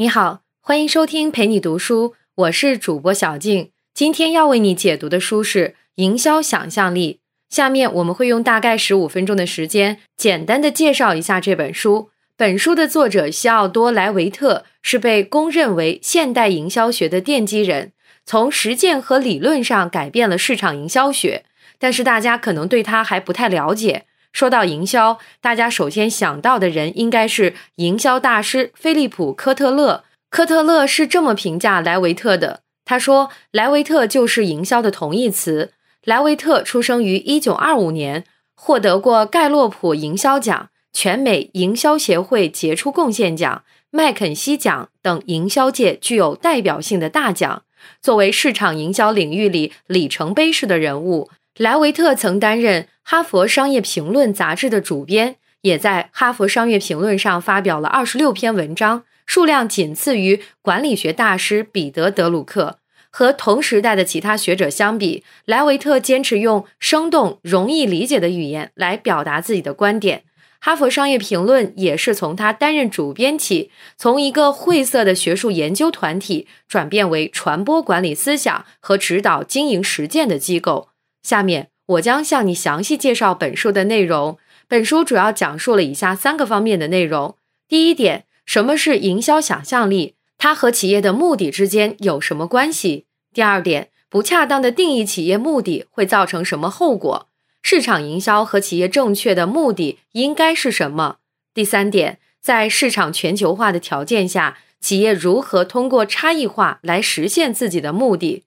你好，欢迎收听陪你读书，我是主播小静。今天要为你解读的书是《营销想象力》。下面我们会用大概十五分钟的时间，简单的介绍一下这本书。本书的作者西奥多·莱维特是被公认为现代营销学的奠基人，从实践和理论上改变了市场营销学。但是大家可能对他还不太了解。说到营销，大家首先想到的人应该是营销大师菲利普·科特勒。科特勒是这么评价莱维特的：他说，莱维特就是营销的同义词。莱维特出生于1925年，获得过盖洛普营销奖、全美营销协会杰出贡献奖、麦肯锡奖等营销界具有代表性的大奖。作为市场营销领域里里程碑式的人物。莱维特曾担任《哈佛商业评论》杂志的主编，也在《哈佛商业评论》上发表了二十六篇文章，数量仅次于管理学大师彼得·德鲁克。和同时代的其他学者相比，莱维特坚持用生动、容易理解的语言来表达自己的观点。《哈佛商业评论》也是从他担任主编起，从一个晦涩的学术研究团体转变为传播管理思想和指导经营实践的机构。下面我将向你详细介绍本书的内容。本书主要讲述了以下三个方面的内容：第一点，什么是营销想象力？它和企业的目的之间有什么关系？第二点，不恰当的定义企业目的会造成什么后果？市场营销和企业正确的目的应该是什么？第三点，在市场全球化的条件下，企业如何通过差异化来实现自己的目的？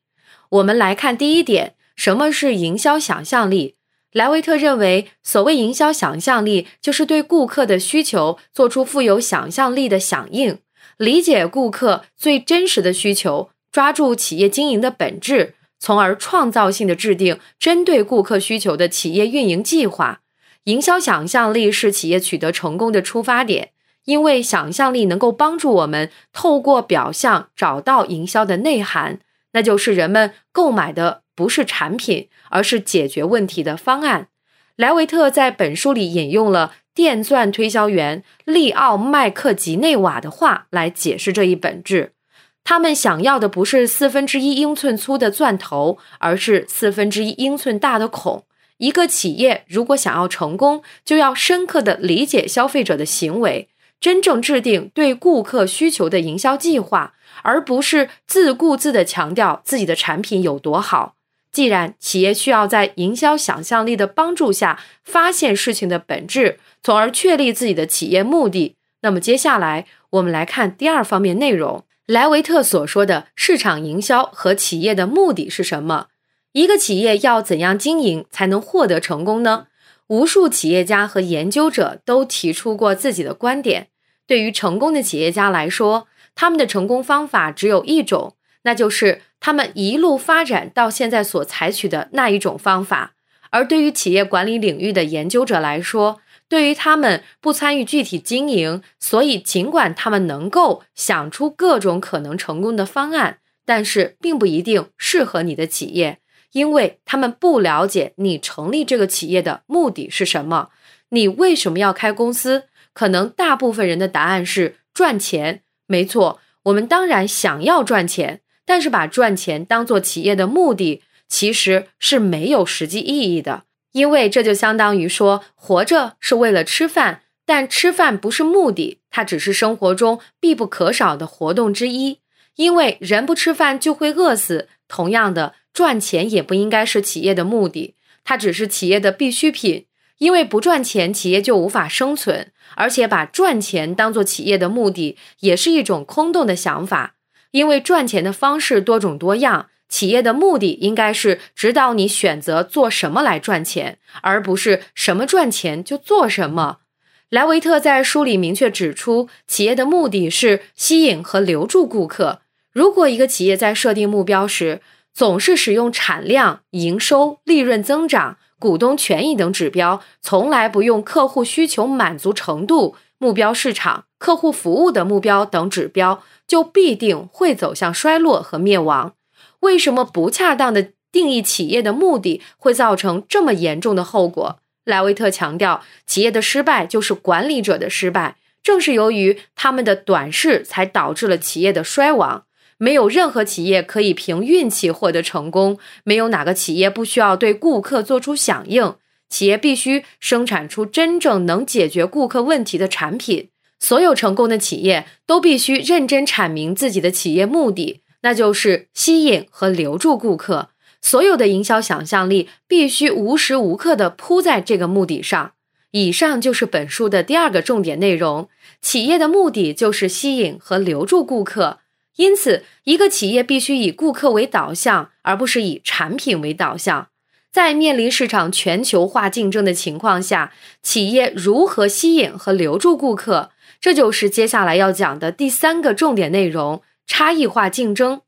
我们来看第一点。什么是营销想象力？莱维特认为，所谓营销想象力，就是对顾客的需求做出富有想象力的响应，理解顾客最真实的需求，抓住企业经营的本质，从而创造性的制定针对顾客需求的企业运营计划。营销想象力是企业取得成功的出发点，因为想象力能够帮助我们透过表象找到营销的内涵，那就是人们购买的。不是产品，而是解决问题的方案。莱维特在本书里引用了电钻推销员利奥·麦克吉内瓦的话来解释这一本质：他们想要的不是四分之一英寸粗的钻头，而是四分之一英寸大的孔。一个企业如果想要成功，就要深刻的理解消费者的行为，真正制定对顾客需求的营销计划，而不是自顾自的强调自己的产品有多好。既然企业需要在营销想象力的帮助下发现事情的本质，从而确立自己的企业目的，那么接下来我们来看第二方面内容：莱维特所说的市场营销和企业的目的是什么？一个企业要怎样经营才能获得成功呢？无数企业家和研究者都提出过自己的观点。对于成功的企业家来说，他们的成功方法只有一种。那就是他们一路发展到现在所采取的那一种方法，而对于企业管理领域的研究者来说，对于他们不参与具体经营，所以尽管他们能够想出各种可能成功的方案，但是并不一定适合你的企业，因为他们不了解你成立这个企业的目的是什么，你为什么要开公司？可能大部分人的答案是赚钱。没错，我们当然想要赚钱。但是把赚钱当做企业的目的，其实是没有实际意义的，因为这就相当于说，活着是为了吃饭，但吃饭不是目的，它只是生活中必不可少的活动之一。因为人不吃饭就会饿死。同样的，赚钱也不应该是企业的目的，它只是企业的必需品。因为不赚钱，企业就无法生存。而且把赚钱当做企业的目的，也是一种空洞的想法。因为赚钱的方式多种多样，企业的目的应该是指导你选择做什么来赚钱，而不是什么赚钱就做什么。莱维特在书里明确指出，企业的目的是吸引和留住顾客。如果一个企业在设定目标时，总是使用产量、营收、利润增长、股东权益等指标，从来不用客户需求满足程度、目标市场、客户服务的目标等指标。就必定会走向衰落和灭亡。为什么不恰当的定义企业的目的会造成这么严重的后果？莱维特强调，企业的失败就是管理者的失败，正是由于他们的短视，才导致了企业的衰亡。没有任何企业可以凭运气获得成功，没有哪个企业不需要对顾客做出响应。企业必须生产出真正能解决顾客问题的产品。所有成功的企业都必须认真阐明自己的企业目的，那就是吸引和留住顾客。所有的营销想象力必须无时无刻地扑在这个目的上。以上就是本书的第二个重点内容：企业的目的就是吸引和留住顾客。因此，一个企业必须以顾客为导向，而不是以产品为导向。在面临市场全球化竞争的情况下，企业如何吸引和留住顾客？这就是接下来要讲的第三个重点内容：差异化竞争。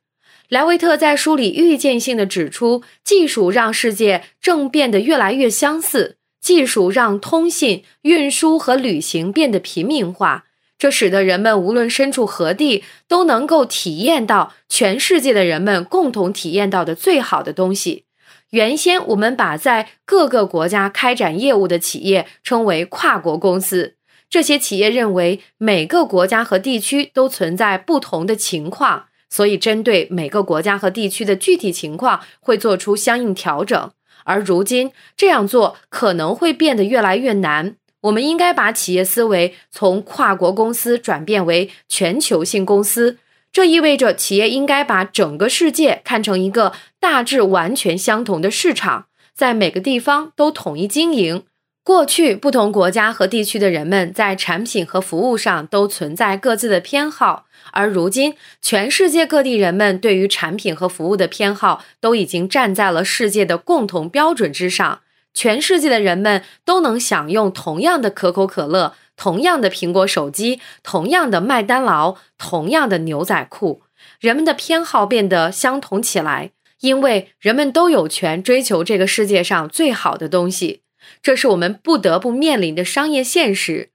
莱维特在书里预见性的指出，技术让世界正变得越来越相似，技术让通信、运输和旅行变得平民化，这使得人们无论身处何地，都能够体验到全世界的人们共同体验到的最好的东西。原先我们把在各个国家开展业务的企业称为跨国公司。这些企业认为每个国家和地区都存在不同的情况，所以针对每个国家和地区的具体情况会做出相应调整。而如今这样做可能会变得越来越难。我们应该把企业思维从跨国公司转变为全球性公司，这意味着企业应该把整个世界看成一个大致完全相同的市场，在每个地方都统一经营。过去，不同国家和地区的人们在产品和服务上都存在各自的偏好，而如今，全世界各地人们对于产品和服务的偏好都已经站在了世界的共同标准之上。全世界的人们都能享用同样的可口可乐、同样的苹果手机、同样的麦当劳、同样的牛仔裤。人们的偏好变得相同起来，因为人们都有权追求这个世界上最好的东西。这是我们不得不面临的商业现实。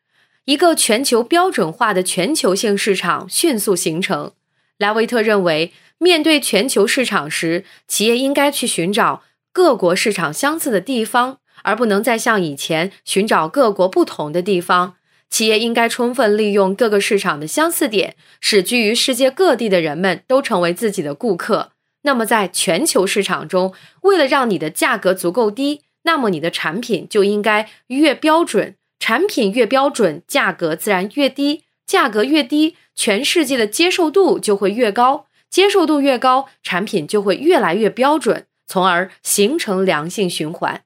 一个全球标准化的全球性市场迅速形成。莱维特认为，面对全球市场时，企业应该去寻找各国市场相似的地方，而不能再像以前寻找各国不同的地方。企业应该充分利用各个市场的相似点，使居于世界各地的人们都成为自己的顾客。那么，在全球市场中，为了让你的价格足够低。那么你的产品就应该越标准，产品越标准，价格自然越低，价格越低，全世界的接受度就会越高，接受度越高，产品就会越来越标准，从而形成良性循环。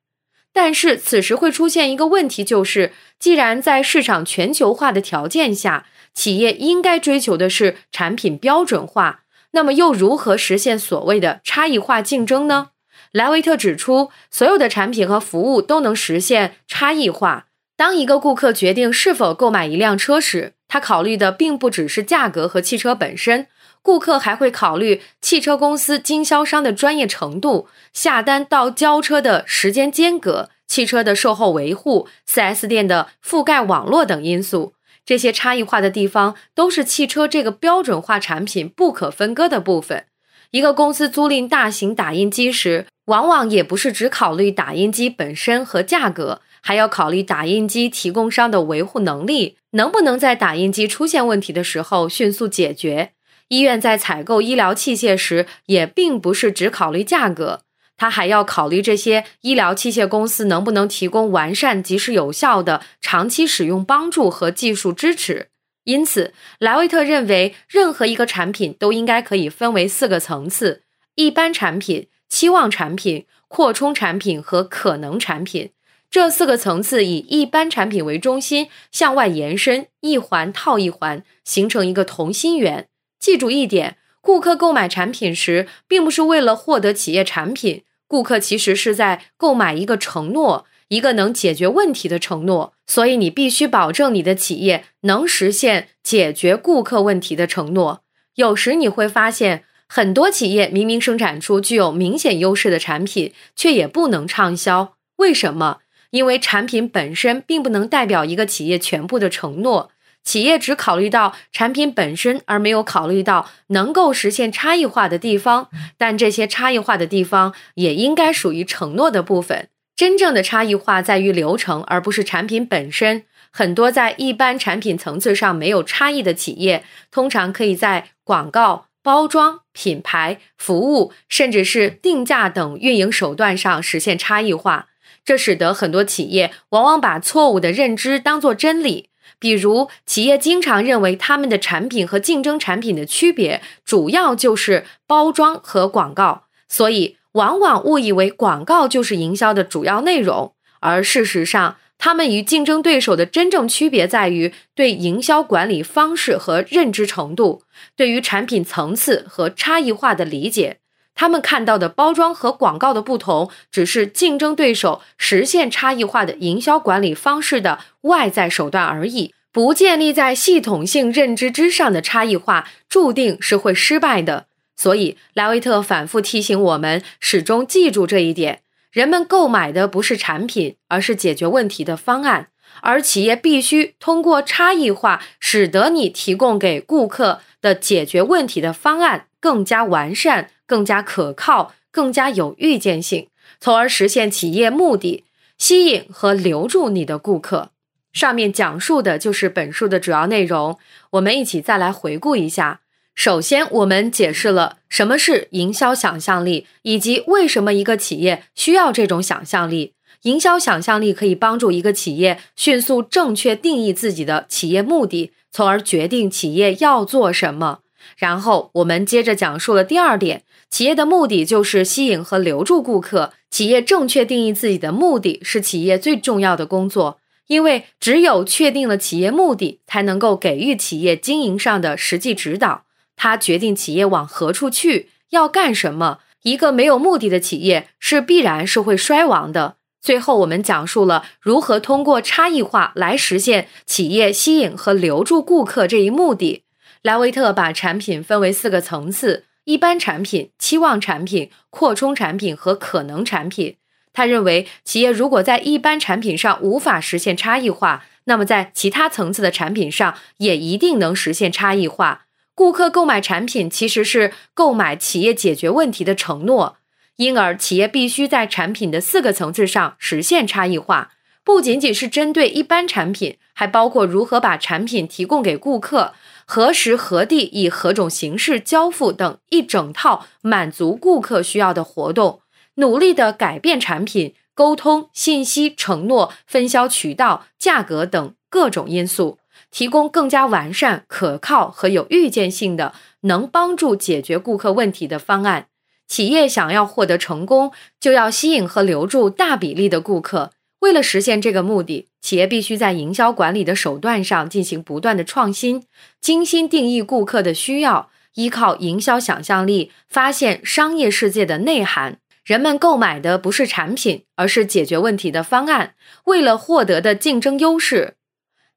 但是此时会出现一个问题，就是既然在市场全球化的条件下，企业应该追求的是产品标准化，那么又如何实现所谓的差异化竞争呢？莱维特指出，所有的产品和服务都能实现差异化。当一个顾客决定是否购买一辆车时，他考虑的并不只是价格和汽车本身，顾客还会考虑汽车公司经销商的专业程度、下单到交车的时间间隔、汽车的售后维护、4S 店的覆盖网络等因素。这些差异化的地方，都是汽车这个标准化产品不可分割的部分。一个公司租赁大型打印机时，往往也不是只考虑打印机本身和价格，还要考虑打印机提供商的维护能力，能不能在打印机出现问题的时候迅速解决。医院在采购医疗器械时，也并不是只考虑价格，他还要考虑这些医疗器械公司能不能提供完善、及时有效的长期使用帮助和技术支持。因此，莱维特认为，任何一个产品都应该可以分为四个层次：一般产品。期望产品、扩充产品和可能产品这四个层次以一般产品为中心，向外延伸，一环套一环，形成一个同心圆。记住一点：顾客购买产品时，并不是为了获得企业产品，顾客其实是在购买一个承诺，一个能解决问题的承诺。所以，你必须保证你的企业能实现解决顾客问题的承诺。有时你会发现。很多企业明明生产出具有明显优势的产品，却也不能畅销。为什么？因为产品本身并不能代表一个企业全部的承诺。企业只考虑到产品本身，而没有考虑到能够实现差异化的地方。但这些差异化的地方也应该属于承诺的部分。真正的差异化在于流程，而不是产品本身。很多在一般产品层次上没有差异的企业，通常可以在广告、包装、品牌、服务，甚至是定价等运营手段上实现差异化。这使得很多企业往往把错误的认知当作真理。比如，企业经常认为他们的产品和竞争产品的区别主要就是包装和广告，所以往往误以为广告就是营销的主要内容。而事实上，他们与竞争对手的真正区别在于对营销管理方式和认知程度，对于产品层次和差异化的理解。他们看到的包装和广告的不同，只是竞争对手实现差异化的营销管理方式的外在手段而已。不建立在系统性认知之上的差异化，注定是会失败的。所以，莱维特反复提醒我们，始终记住这一点：人们购买的不是产品，而是解决问题的方案。而企业必须通过差异化，使得你提供给顾客的解决问题的方案更加完善、更加可靠、更加有预见性，从而实现企业目的，吸引和留住你的顾客。上面讲述的就是本书的主要内容，我们一起再来回顾一下。首先，我们解释了什么是营销想象力，以及为什么一个企业需要这种想象力。营销想象力可以帮助一个企业迅速正确定义自己的企业目的，从而决定企业要做什么。然后，我们接着讲述了第二点，企业的目的就是吸引和留住顾客。企业正确定义自己的目的是企业最重要的工作。因为只有确定了企业目的，才能够给予企业经营上的实际指导。它决定企业往何处去，要干什么。一个没有目的的企业是必然是会衰亡的。最后，我们讲述了如何通过差异化来实现企业吸引和留住顾客这一目的。莱维特把产品分为四个层次：一般产品、期望产品、扩充产品和可能产品。他认为，企业如果在一般产品上无法实现差异化，那么在其他层次的产品上也一定能实现差异化。顾客购买产品其实是购买企业解决问题的承诺，因而企业必须在产品的四个层次上实现差异化，不仅仅是针对一般产品，还包括如何把产品提供给顾客、何时何地以何种形式交付等一整套满足顾客需要的活动。努力的改变产品、沟通、信息、承诺、分销渠道、价格等各种因素，提供更加完善、可靠和有预见性的能帮助解决顾客问题的方案。企业想要获得成功，就要吸引和留住大比例的顾客。为了实现这个目的，企业必须在营销管理的手段上进行不断的创新，精心定义顾客的需要，依靠营销想象力发现商业世界的内涵。人们购买的不是产品，而是解决问题的方案。为了获得的竞争优势，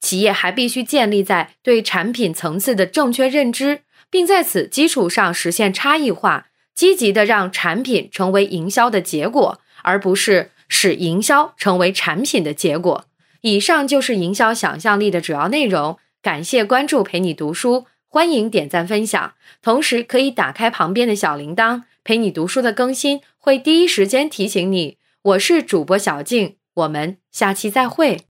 企业还必须建立在对产品层次的正确认知，并在此基础上实现差异化，积极的让产品成为营销的结果，而不是使营销成为产品的结果。以上就是营销想象力的主要内容。感谢关注，陪你读书，欢迎点赞分享，同时可以打开旁边的小铃铛。陪你读书的更新会第一时间提醒你。我是主播小静，我们下期再会。